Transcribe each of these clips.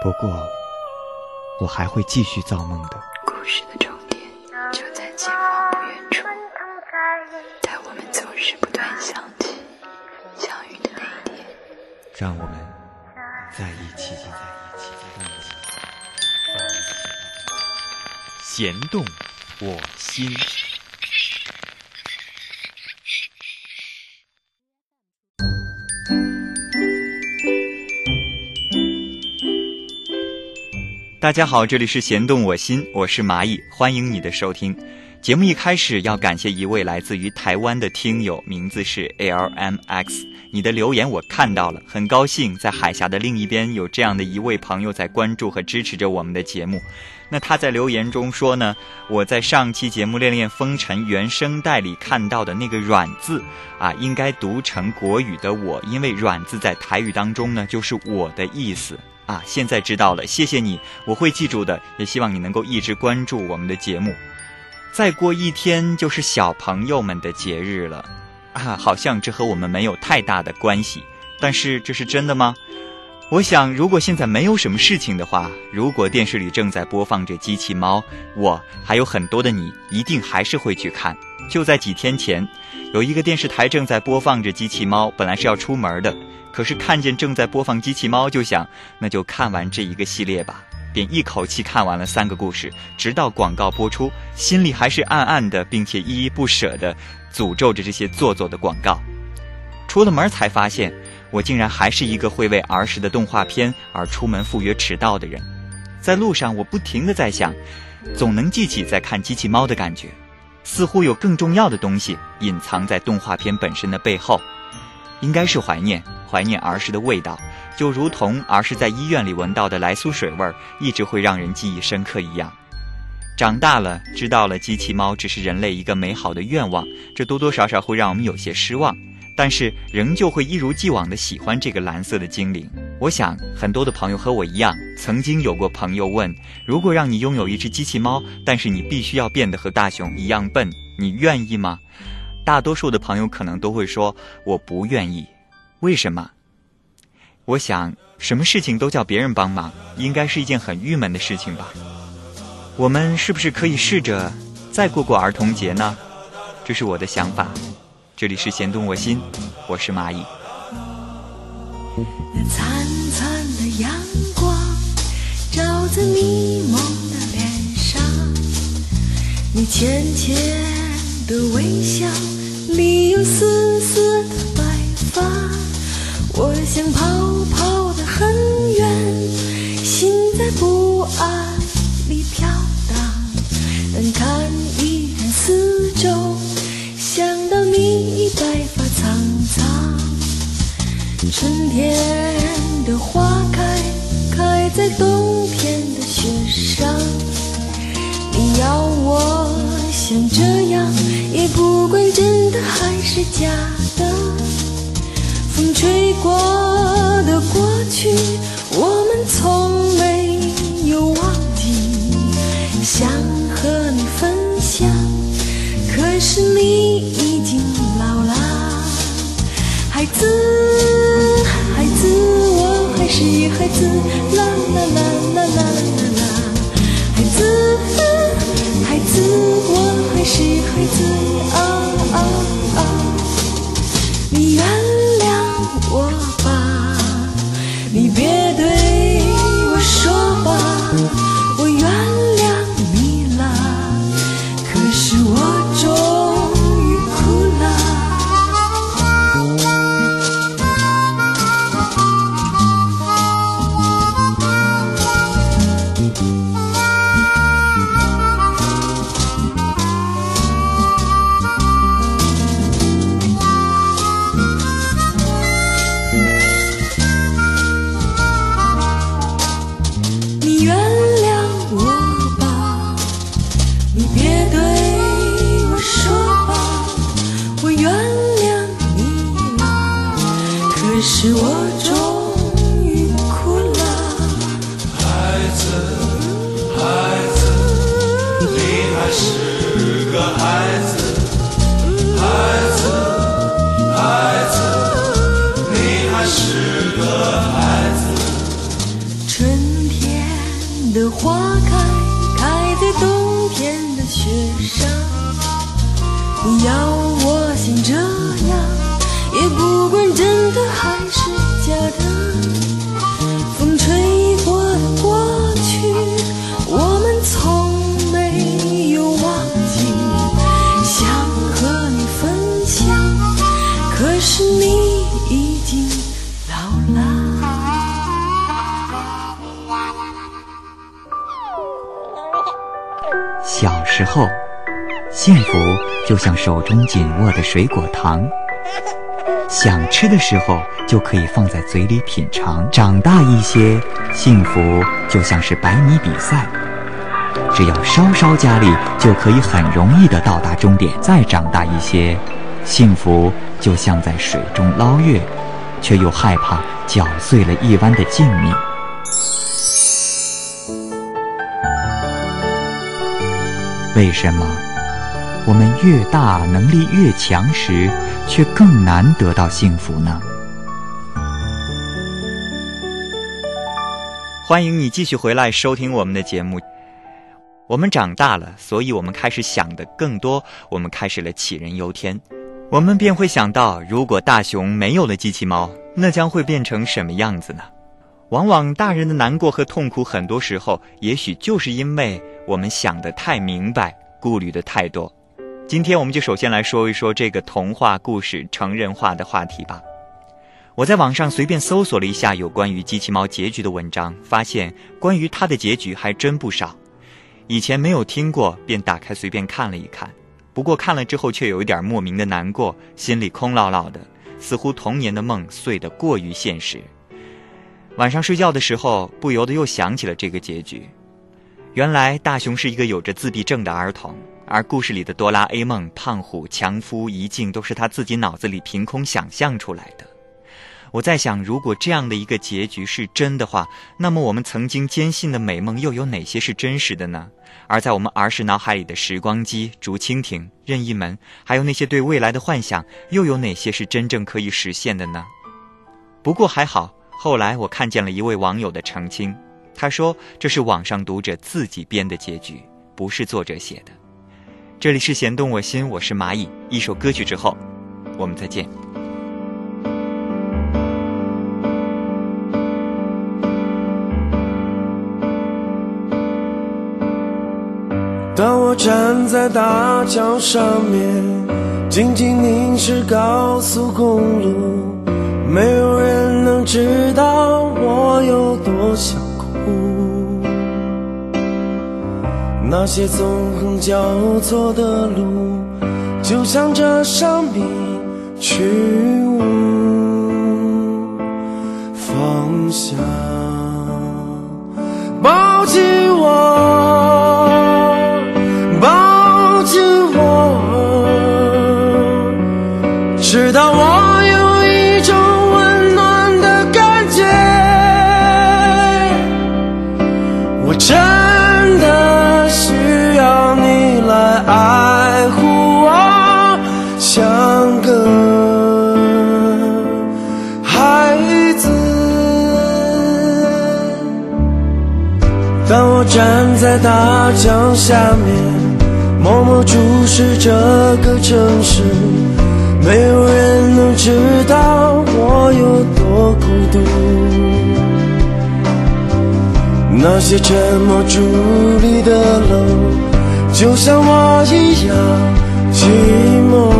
不过，我还会继续造梦的。故事的终点就在前方不远处，在我们总是不断想起相遇的那一天。让我们在一起吧，在一起，在一起。弦动我心。大家好，这里是弦动我心，我是蚂蚁，欢迎你的收听。节目一开始要感谢一位来自于台湾的听友，名字是 LMX。你的留言我看到了，很高兴在海峡的另一边有这样的一位朋友在关注和支持着我们的节目。那他在留言中说呢，我在上期节目《恋恋风尘》原声带里看到的那个“软”字啊，应该读成国语的“我”，因为“软”字在台语当中呢就是我的意思。啊，现在知道了，谢谢你，我会记住的。也希望你能够一直关注我们的节目。再过一天就是小朋友们的节日了，啊，好像这和我们没有太大的关系，但是这是真的吗？我想，如果现在没有什么事情的话，如果电视里正在播放着机器猫，我还有很多的你，一定还是会去看。就在几天前，有一个电视台正在播放着机器猫，本来是要出门的。可是看见正在播放机器猫，就想那就看完这一个系列吧，便一口气看完了三个故事，直到广告播出，心里还是暗暗的，并且依依不舍的诅咒着这些做作的广告。出了门才发现，我竟然还是一个会为儿时的动画片而出门赴约迟到的人。在路上，我不停的在想，总能记起在看机器猫的感觉，似乎有更重要的东西隐藏在动画片本身的背后。应该是怀念，怀念儿时的味道，就如同儿时在医院里闻到的来苏水味儿，一直会让人记忆深刻一样。长大了，知道了机器猫只是人类一个美好的愿望，这多多少少会让我们有些失望，但是仍旧会一如既往的喜欢这个蓝色的精灵。我想，很多的朋友和我一样，曾经有过朋友问：如果让你拥有一只机器猫，但是你必须要变得和大雄一样笨，你愿意吗？大多数的朋友可能都会说我不愿意，为什么？我想什么事情都叫别人帮忙，应该是一件很郁闷的事情吧。我们是不是可以试着再过过儿童节呢？这是我的想法。这里是弦动我心，我是蚂蚁。那灿灿的阳光照在迷蒙的脸上，你浅浅的微笑。里有丝丝的白发，我想跑跑得很远，心在不安里飘荡。但看一眼四周，想到你已白发苍苍。春天的花开，开在冬天的雪上。你要我像这样，也不管真的还是假的。风吹过的过去，我们从没有忘记，想和你分享。可是你已经老了，孩子，孩子，我还是孩子，啦啦啦啦啦啦啦，孩子，孩子，我还是孩子，啊啊啊！你原谅我吧，你别对水果糖，想吃的时候就可以放在嘴里品尝。长大一些，幸福就像是百米比赛，只要稍稍加力，就可以很容易的到达终点。再长大一些，幸福就像在水中捞月，却又害怕搅碎了一湾的静谧。为什么我们越大能力越强时，却更难得到幸福呢？欢迎你继续回来收听我们的节目。我们长大了，所以我们开始想的更多，我们开始了杞人忧天。我们便会想到，如果大雄没有了机器猫，那将会变成什么样子呢？往往大人的难过和痛苦，很多时候也许就是因为我们想得太明白，顾虑的太多。今天我们就首先来说一说这个童话故事成人化的话题吧。我在网上随便搜索了一下有关于机器猫结局的文章，发现关于它的结局还真不少。以前没有听过，便打开随便看了一看。不过看了之后却有一点莫名的难过，心里空落落的，似乎童年的梦碎得过于现实。晚上睡觉的时候，不由得又想起了这个结局。原来大雄是一个有着自闭症的儿童，而故事里的哆啦 A 梦、胖虎、强夫、一静都是他自己脑子里凭空想象出来的。我在想，如果这样的一个结局是真的话，那么我们曾经坚信的美梦又有哪些是真实的呢？而在我们儿时脑海里的时光机、竹蜻蜓、任意门，还有那些对未来的幻想，又有哪些是真正可以实现的呢？不过还好，后来我看见了一位网友的澄清，他说这是网上读者自己编的结局，不是作者写的。这里是弦动我心，我是蚂蚁。一首歌曲之后，我们再见。当我站在大桥上面，静静凝视高速公路，没有人能知道我有多想那些纵横交错的路，就像这生命去无方向。抱紧我。抱紧我，直到我当我站在大江下面。默默注视这个城市，没有人能知道我有多孤独。那些沉默伫立的楼，就像我一样寂寞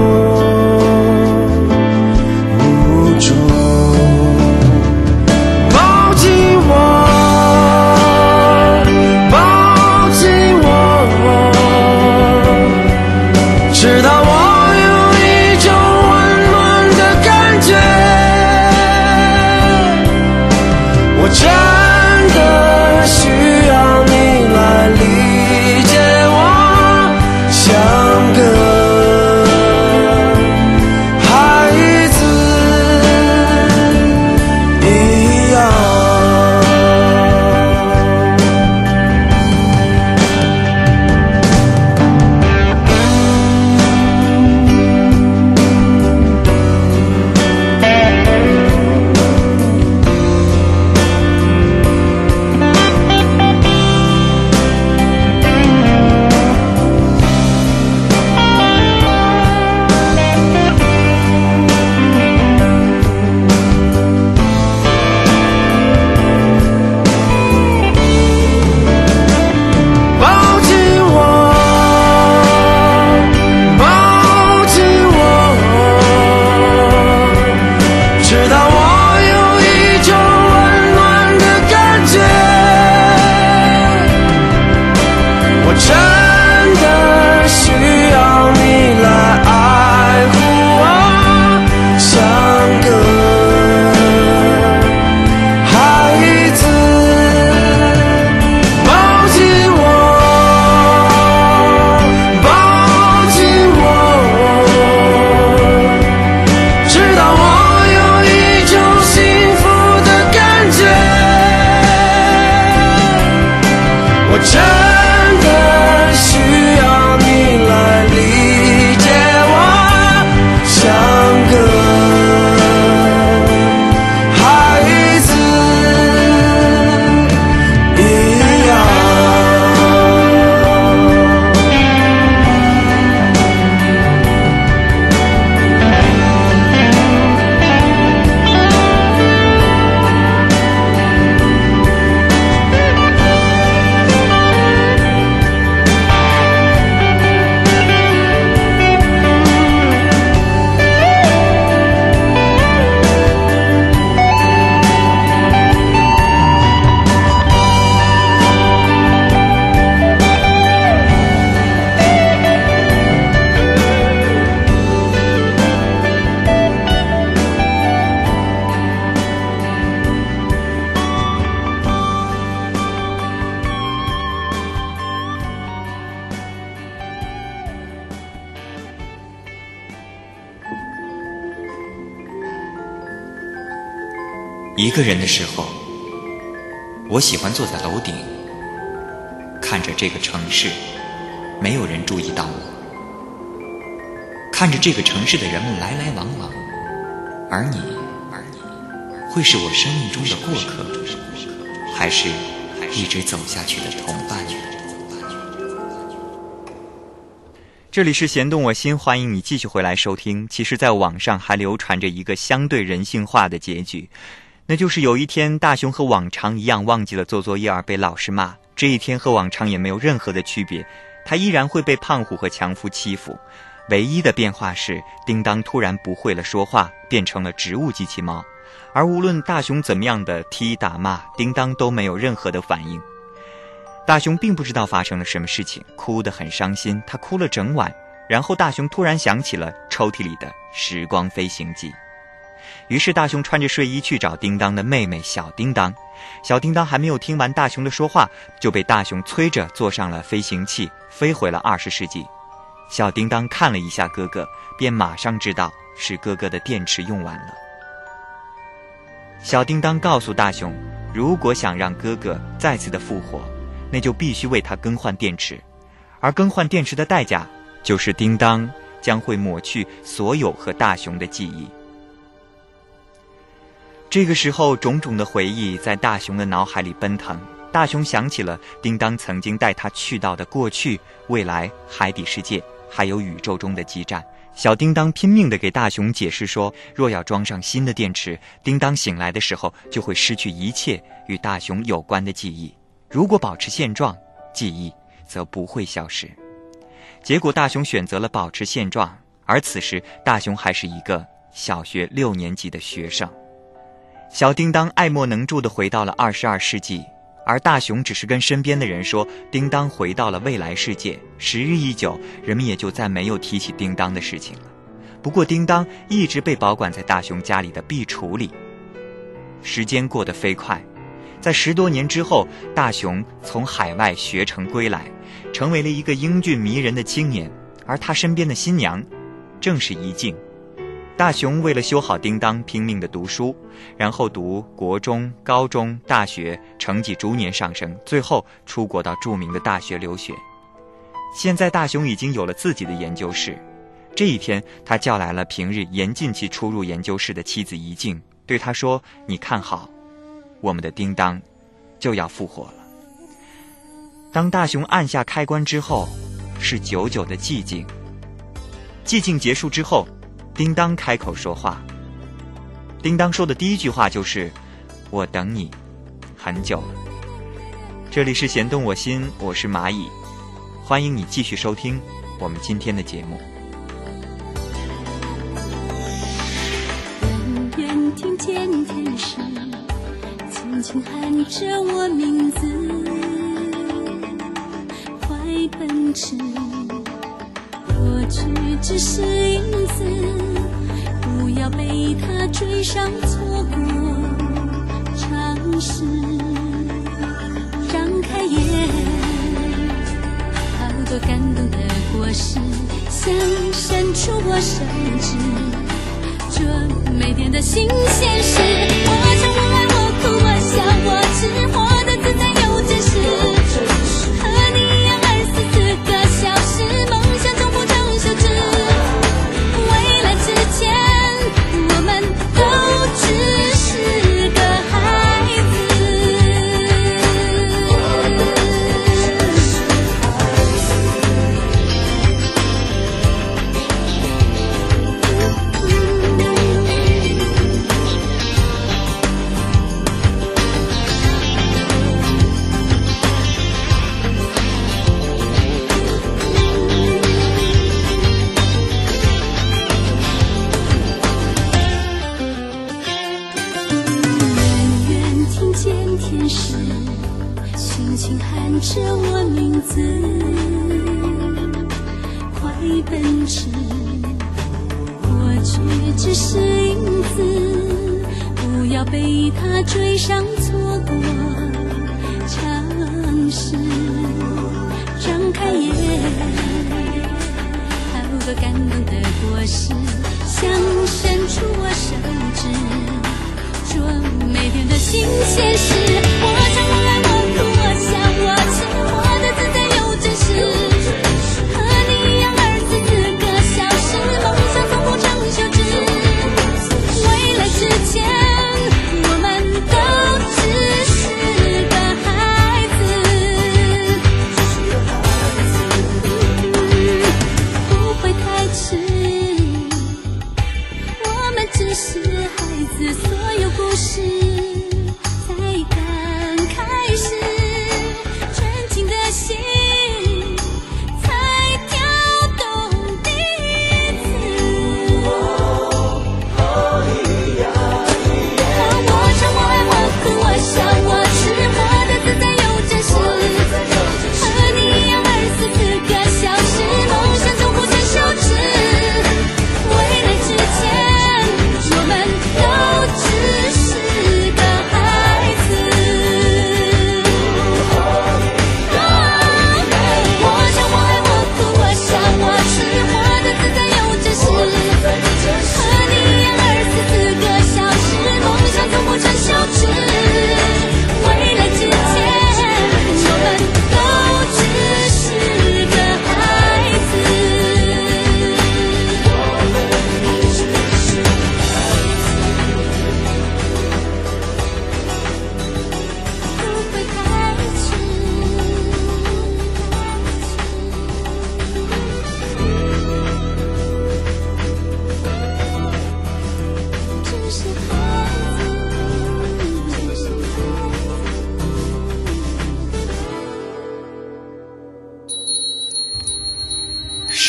一个人的时候，我喜欢坐在楼顶，看着这个城市，没有人注意到我，看着这个城市的人们来来往往，而你，而你，会是我生命中的过客，还是一直走下去的同伴？这里是弦动我心，欢迎你继续回来收听。其实，在网上还流传着一个相对人性化的结局。那就是有一天，大雄和往常一样忘记了做作业而被老师骂。这一天和往常也没有任何的区别，他依然会被胖虎和强夫欺负。唯一的变化是，叮当突然不会了说话，变成了植物机器猫。而无论大雄怎么样的踢打骂，叮当都没有任何的反应。大雄并不知道发生了什么事情，哭得很伤心，他哭了整晚。然后大雄突然想起了抽屉里的《时光飞行记》。于是大雄穿着睡衣去找叮当的妹妹小叮当，小叮当还没有听完大雄的说话，就被大雄催着坐上了飞行器，飞回了二十世纪。小叮当看了一下哥哥，便马上知道是哥哥的电池用完了。小叮当告诉大雄，如果想让哥哥再次的复活，那就必须为他更换电池，而更换电池的代价就是叮当将会抹去所有和大雄的记忆。这个时候，种种的回忆在大雄的脑海里奔腾。大雄想起了叮当曾经带他去到的过去、未来、海底世界，还有宇宙中的基站。小叮当拼命地给大雄解释说：若要装上新的电池，叮当醒来的时候就会失去一切与大雄有关的记忆；如果保持现状，记忆则不会消失。结果，大雄选择了保持现状，而此时大雄还是一个小学六年级的学生。小叮当爱莫能助地回到了二十二世纪，而大雄只是跟身边的人说：“叮当回到了未来世界。”时日一久，人们也就再没有提起叮当的事情了。不过，叮当一直被保管在大雄家里的壁橱里。时间过得飞快，在十多年之后，大雄从海外学成归来，成为了一个英俊迷人的青年，而他身边的新娘，正是怡静。大雄为了修好叮当，拼命的读书，然后读国中、高中、大学，成绩逐年上升，最后出国到著名的大学留学。现在大雄已经有了自己的研究室。这一天，他叫来了平日严禁其出入研究室的妻子怡静，对他说：“你看好，我们的叮当就要复活了。”当大雄按下开关之后，是久久的寂静。寂静结束之后。叮当开口说话。叮当说的第一句话就是：“我等你很久了。”这里是弦动我心，我是蚂蚁，欢迎你继续收听我们今天的节目。远远听见天使轻轻喊着我名字，快奔驰。去只是影子，不要被他追上错过。尝试张开眼，好多感动的果实，想伸出我手指，这每天的新鲜事。我想我爱我哭我笑我痴，活得自在又真实，想。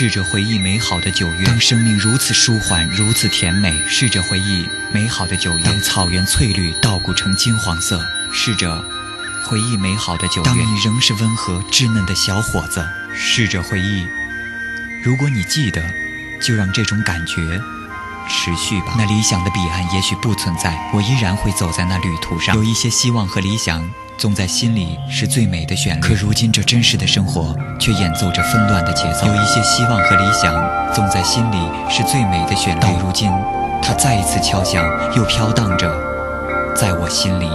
试着回忆美好的九月，当生命如此舒缓，如此甜美；试着回忆美好的九月，当草原翠绿，稻谷成金黄色；试着回忆美好的九月，当你仍是温和稚嫩的小伙子；试着回忆，如果你记得，就让这种感觉持续吧。那理想的彼岸也许不存在，我依然会走在那旅途上。有一些希望和理想，总在心里是最美的旋律。可如今这真实的生活，却演奏着纷乱的节奏。有一些希望和理想，总在心里是最美的旋律。到如今，它再一次敲响，又飘荡着，在我心里。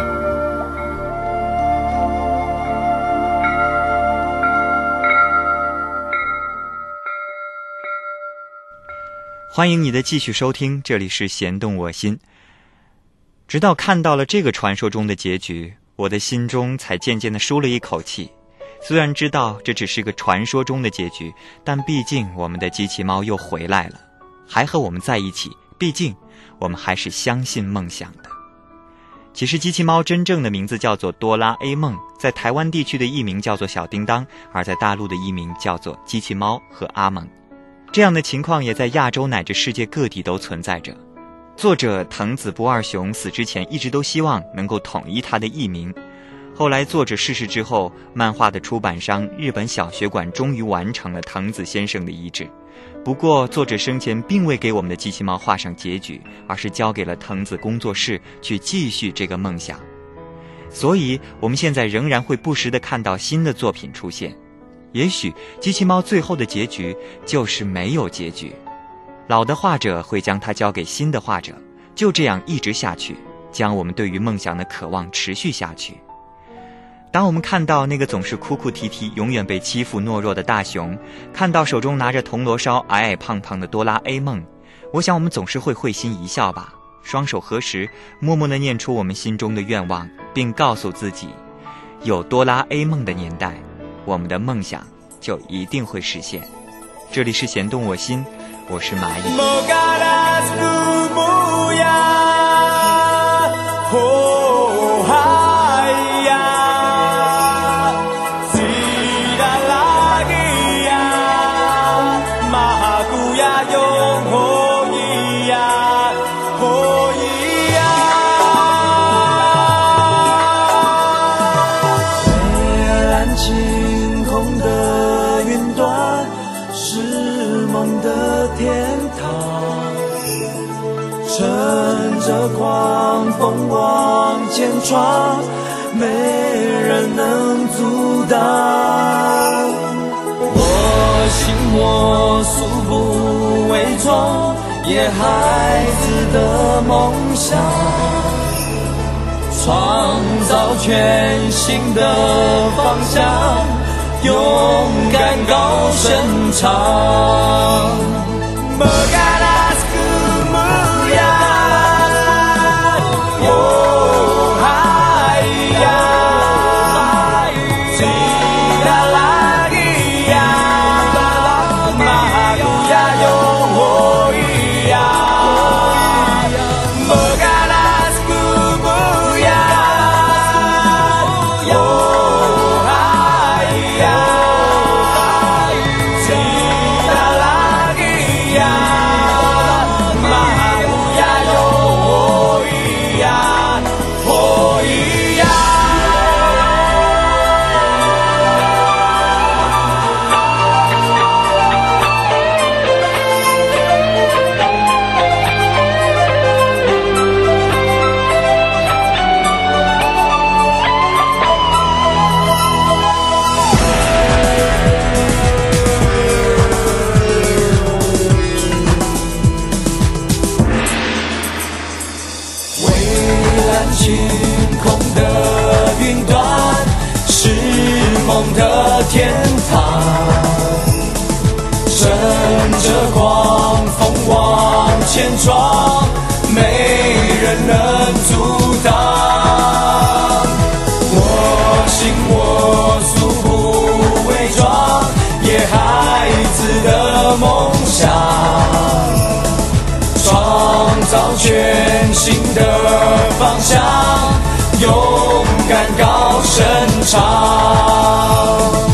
欢迎你的继续收听，这里是弦动我心。直到看到了这个传说中的结局，我的心中才渐渐的舒了一口气。虽然知道这只是个传说中的结局，但毕竟我们的机器猫又回来了，还和我们在一起。毕竟我们还是相信梦想的。其实，机器猫真正的名字叫做哆啦 A 梦，在台湾地区的译名叫做小叮当，而在大陆的译名叫做机器猫和阿蒙。这样的情况也在亚洲乃至世界各地都存在着。作者藤子不二雄死之前一直都希望能够统一他的艺名。后来作者逝世之后，漫画的出版商日本小学馆终于完成了藤子先生的遗志。不过，作者生前并未给我们的机器猫画上结局，而是交给了藤子工作室去继续这个梦想。所以，我们现在仍然会不时地看到新的作品出现。也许，机器猫最后的结局就是没有结局。老的画者会将它交给新的画者，就这样一直下去，将我们对于梦想的渴望持续下去。当我们看到那个总是哭哭啼啼、永远被欺负懦弱的大雄，看到手中拿着铜锣烧、矮矮胖胖的哆啦 A 梦，我想我们总是会会心一笑吧，双手合十，默默地念出我们心中的愿望，并告诉自己，有哆啦 A 梦的年代，我们的梦想就一定会实现。这里是弦动我心，我是蚂蚁。闯，没人能阻挡。我行我素不为从，野孩子的梦想。创造全新的方向，勇敢高声唱。Mengalas kemuliaan Oh 全新的方向，勇敢高声唱。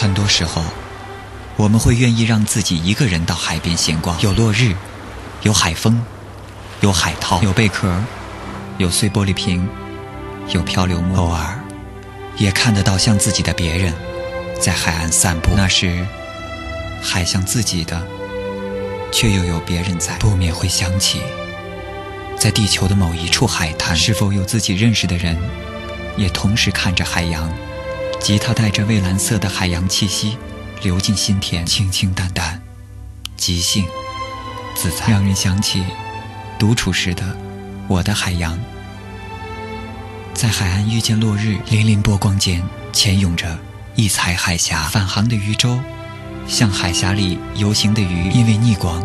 很多时候，我们会愿意让自己一个人到海边闲逛，有落日，有海风，有海涛，有贝壳，有碎玻璃瓶，有漂流木，偶尔也看得到像自己的别人在海岸散步。那时，海像自己的，却又有别人在，不免会想起，在地球的某一处海滩，是否有自己认识的人，也同时看着海洋。吉他带着蔚蓝色的海洋气息流进心田，清清淡淡，即兴自在，让人想起独处时的我的海洋。在海岸遇见落日，粼粼波光间潜涌着一彩海峡，返航的渔舟像海峡里游行的鱼，因为逆光，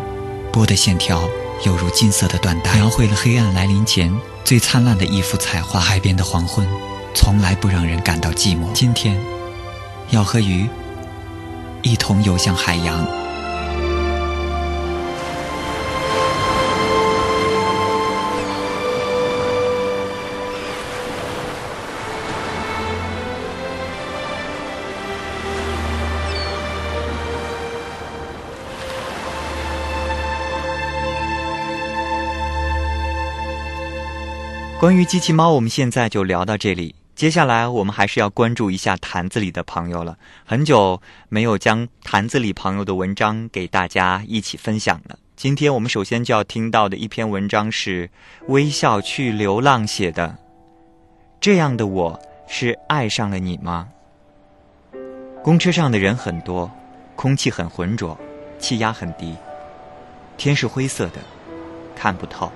波的线条犹如金色的缎带，描绘了黑暗来临前最灿烂的一幅彩画。海边的黄昏。从来不让人感到寂寞。今天要和鱼一同游向海洋。关于机器猫我们现在就聊到这里。接下来，我们还是要关注一下坛子里的朋友了。很久没有将坛子里朋友的文章给大家一起分享了。今天我们首先就要听到的一篇文章是微笑去流浪写的。这样的我是爱上了你吗？公车上的人很多，空气很浑浊，气压很低，天是灰色的，看不透。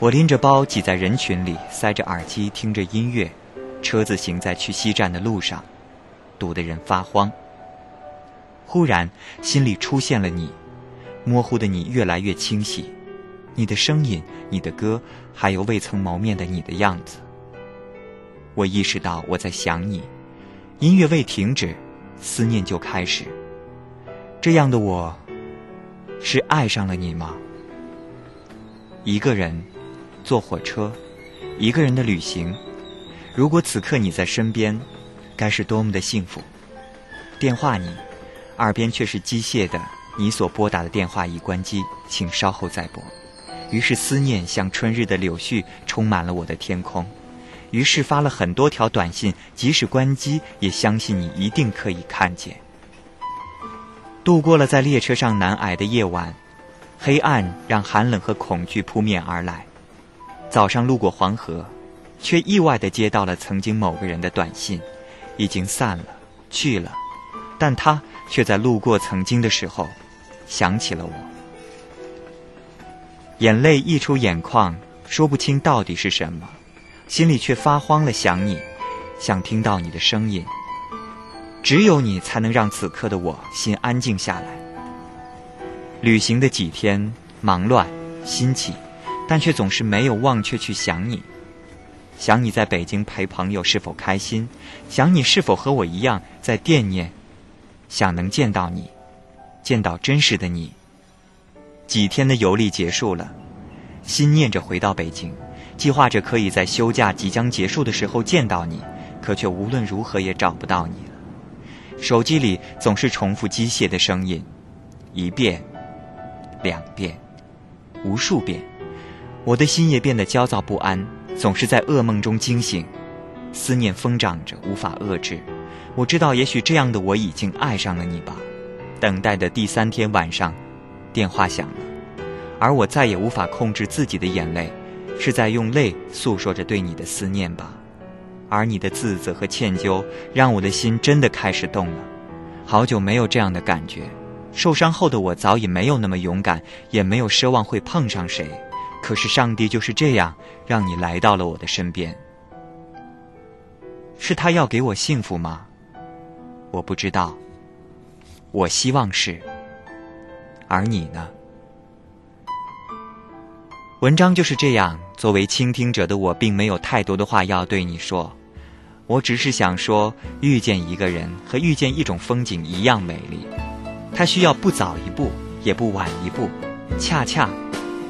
我拎着包挤在人群里，塞着耳机听着音乐，车子行在去西站的路上，堵得人发慌。忽然，心里出现了你，模糊的你越来越清晰，你的声音、你的歌，还有未曾谋面的你的样子。我意识到我在想你，音乐未停止，思念就开始。这样的我，是爱上了你吗？一个人。坐火车，一个人的旅行。如果此刻你在身边，该是多么的幸福。电话你，耳边却是机械的，你所拨打的电话已关机，请稍后再拨。于是思念像春日的柳絮，充满了我的天空。于是发了很多条短信，即使关机，也相信你一定可以看见。度过了在列车上难挨的夜晚，黑暗让寒冷和恐惧扑面而来。早上路过黄河，却意外的接到了曾经某个人的短信，已经散了，去了，但他却在路过曾经的时候，想起了我。眼泪溢出眼眶，说不清到底是什么，心里却发慌了，想你，想听到你的声音。只有你才能让此刻的我心安静下来。旅行的几天，忙乱，心悸。但却总是没有忘却去想你，想你在北京陪朋友是否开心，想你是否和我一样在惦念，想能见到你，见到真实的你。几天的游历结束了，心念着回到北京，计划着可以在休假即将结束的时候见到你，可却无论如何也找不到你了。手机里总是重复机械的声音，一遍，两遍，无数遍。我的心也变得焦躁不安，总是在噩梦中惊醒，思念疯长着，无法遏制。我知道，也许这样的我已经爱上了你吧。等待的第三天晚上，电话响了，而我再也无法控制自己的眼泪，是在用泪诉说着对你的思念吧。而你的自责和歉疚，让我的心真的开始动了。好久没有这样的感觉，受伤后的我早已没有那么勇敢，也没有奢望会碰上谁。可是上帝就是这样让你来到了我的身边，是他要给我幸福吗？我不知道，我希望是。而你呢？文章就是这样。作为倾听者的我，并没有太多的话要对你说，我只是想说，遇见一个人和遇见一种风景一样美丽，它需要不早一步，也不晚一步，恰恰。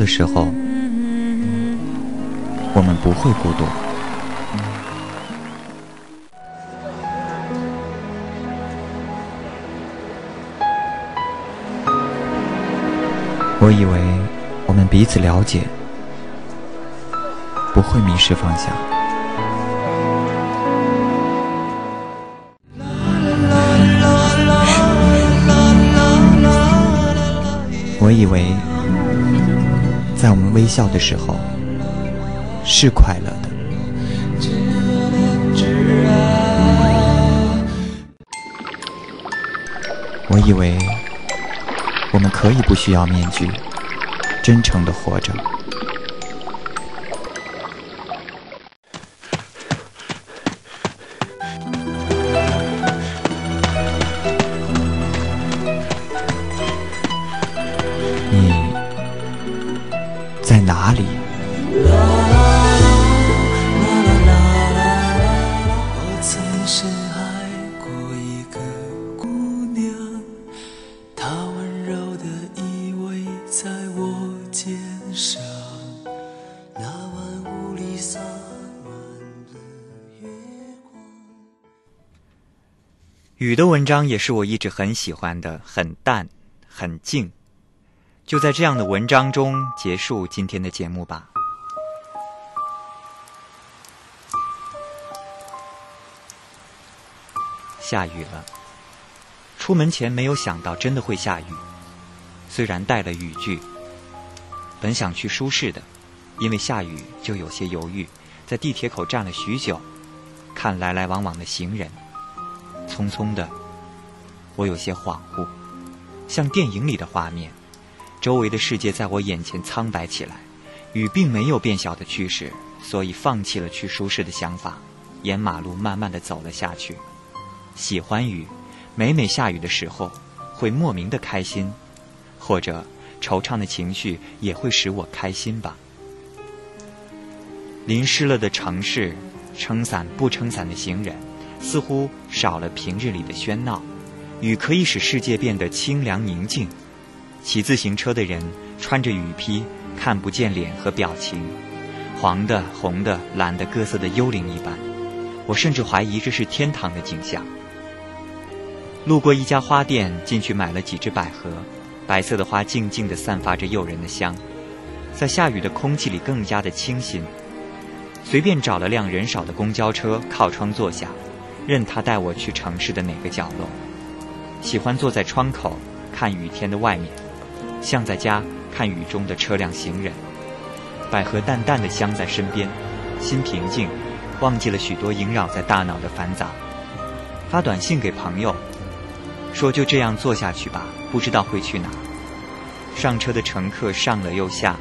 的时候，我们不会孤独。我以为我们彼此了解，不会迷失方向。我以为，在我们微笑的时候，是快乐的。我以为，我们可以不需要面具，真诚的活着。月光。雨的文章也是我一直很喜欢的，很淡，很静。就在这样的文章中结束今天的节目吧。下雨了，出门前没有想到真的会下雨，虽然带了雨具。本想去舒适的，因为下雨就有些犹豫，在地铁口站了许久，看来来往往的行人，匆匆的，我有些恍惚，像电影里的画面。周围的世界在我眼前苍白起来，雨并没有变小的趋势，所以放弃了去舒适的想法，沿马路慢慢的走了下去。喜欢雨，每每下雨的时候，会莫名的开心，或者惆怅的情绪也会使我开心吧。淋湿了的城市，撑伞不撑伞的行人，似乎少了平日里的喧闹。雨可以使世界变得清凉宁静。骑自行车的人穿着雨披，看不见脸和表情，黄的、红的、蓝的，各色的幽灵一般。我甚至怀疑这是天堂的景象。路过一家花店，进去买了几只百合，白色的花静静地散发着诱人的香，在下雨的空气里更加的清新。随便找了辆人少的公交车，靠窗坐下，任他带我去城市的哪个角落。喜欢坐在窗口看雨天的外面。像在家看雨中的车辆行人，百合淡淡的香在身边，心平静，忘记了许多萦绕在大脑的繁杂。发短信给朋友，说就这样坐下去吧，不知道会去哪。上车的乘客上了又下，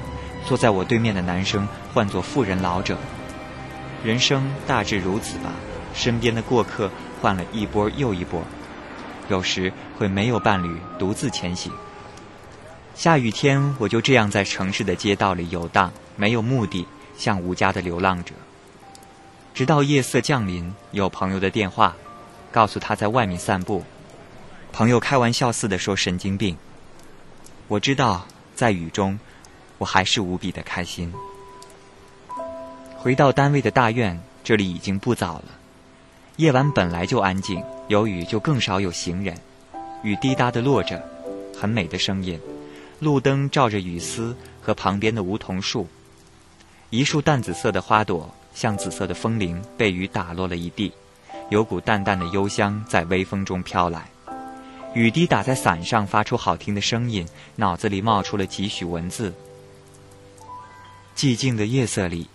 坐在我对面的男生唤作妇人老者。人生大致如此吧，身边的过客换了一波又一波，有时会没有伴侣，独自前行。下雨天，我就这样在城市的街道里游荡，没有目的，像无家的流浪者。直到夜色降临，有朋友的电话，告诉他在外面散步。朋友开玩笑似的说：“神经病。”我知道，在雨中，我还是无比的开心。回到单位的大院，这里已经不早了。夜晚本来就安静，有雨就更少有行人。雨滴答的落着，很美的声音。路灯照着雨丝和旁边的梧桐树，一束淡紫色的花朵像紫色的风铃，被雨打落了一地，有股淡淡的幽香在微风中飘来。雨滴打在伞上，发出好听的声音，脑子里冒出了几许文字。寂静的夜色里，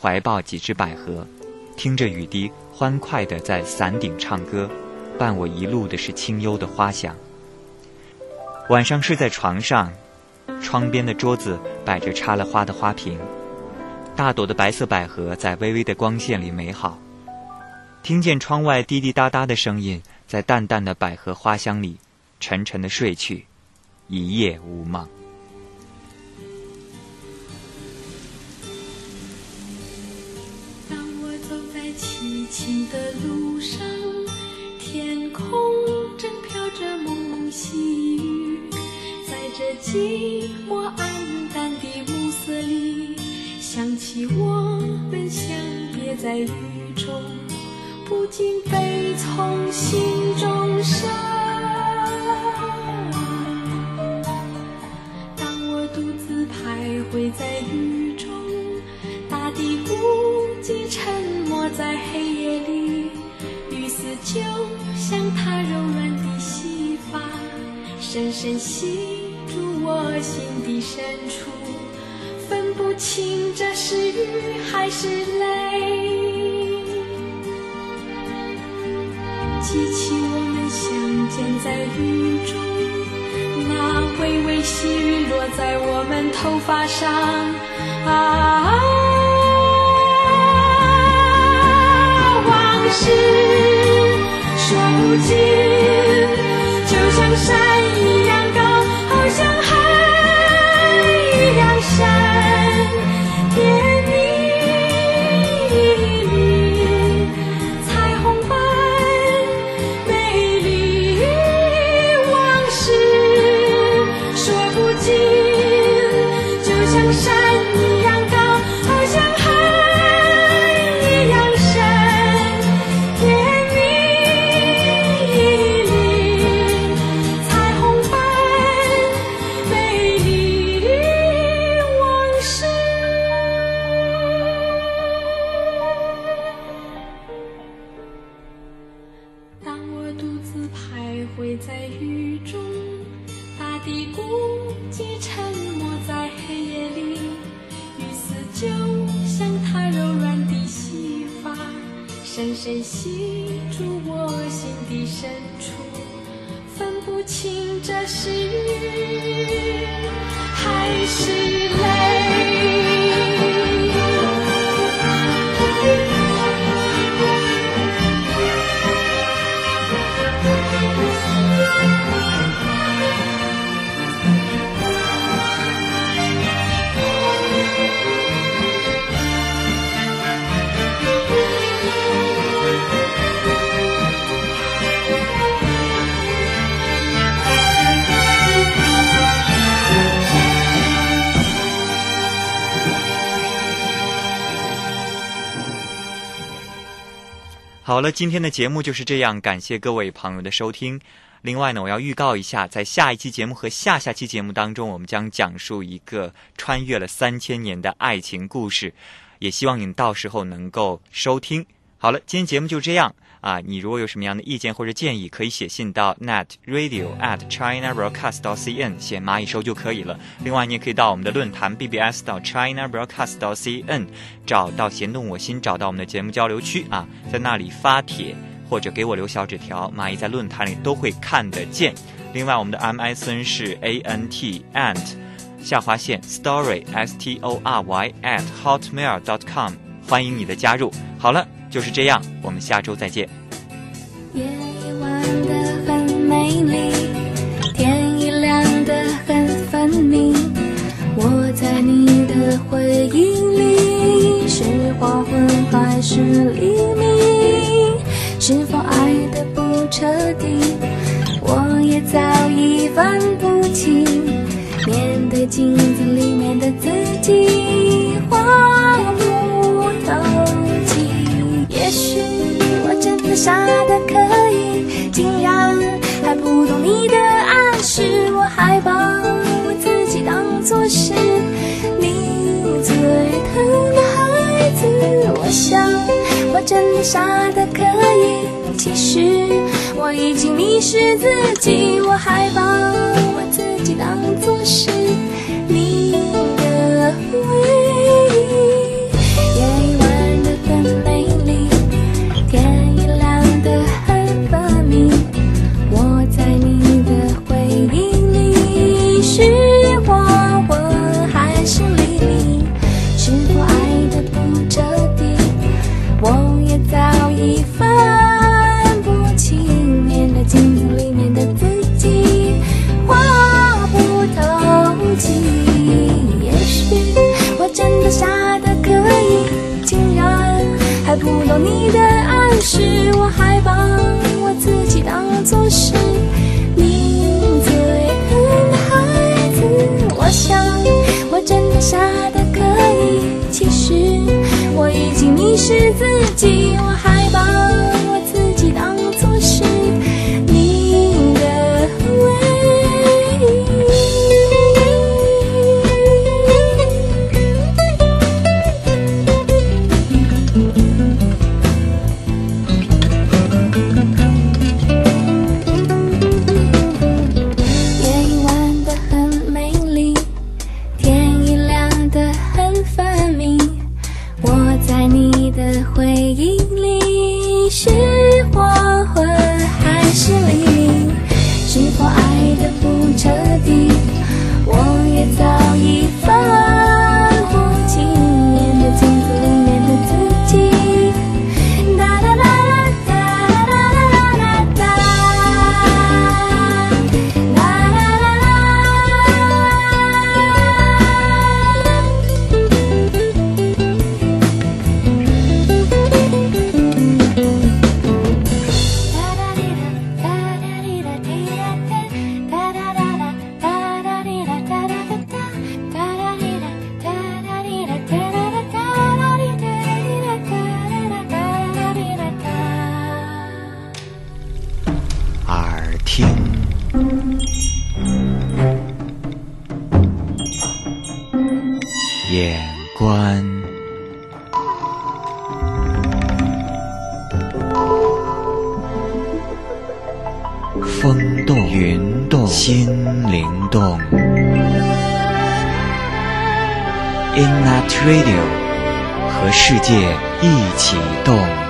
怀抱几只百合，听着雨滴欢快地在伞顶唱歌，伴我一路的是清幽的花香。晚上睡在床上。窗边的桌子摆着插了花的花瓶，大朵的白色百合在微微的光线里美好。听见窗外滴滴答答的声音，在淡淡的百合花香里，沉沉的睡去，一夜无梦。当我走在凄清的路上，天空正飘着蒙蒙细雨，在这寂寞暗淡的暮色里，想起我们相别在雨中，不禁悲从心中生。当我独自徘徊在雨中，大地孤寂沉默在黑夜里，雨丝就像它柔软，深深吸入我心底深处，分不清这是雨还是泪。记起我们相见在雨中，那微微细雨落在我们头发上，啊，往事说不尽，就像山好了，今天的节目就是这样，感谢各位朋友的收听。另外呢，我要预告一下，在下一期节目和下下期节目当中，我们将讲述一个穿越了三千年的爱情故事，也希望你到时候能够收听。好了，今天节目就这样啊！你如果有什么样的意见或者建议，可以写信到 net radio at china broadcast dot cn 写蚂蚁收就可以了。另外，你也可以到我们的论坛 bbs 到 china broadcast dot cn 找到弦动我心，找到我们的节目交流区啊，在那里发帖或者给我留小纸条，蚂蚁在论坛里都会看得见。另外，我们的 MSN 是 a n t ant 下划线 story s t o r y at hotmail dot com，欢迎你的加入。好了。就是这样，我们下周再见。夜已晚的很美丽，天已亮的很分明。我在你的回忆里，是黄昏还是黎明？是否爱的不彻底？我也早已分不清。面对镜子里面的自己，话不。也许我真的傻的可以，竟然还不懂你的暗示。我还把我自己当作是你最疼的孩子。我想我真的傻的可以，其实我已经迷失自己。我还把我自己当作是你的暗示。我还把我自己当作是你最疼的孩子。我想我真的傻的可以，其实我已经迷失自己。我还 In that Radio 和世界一起动。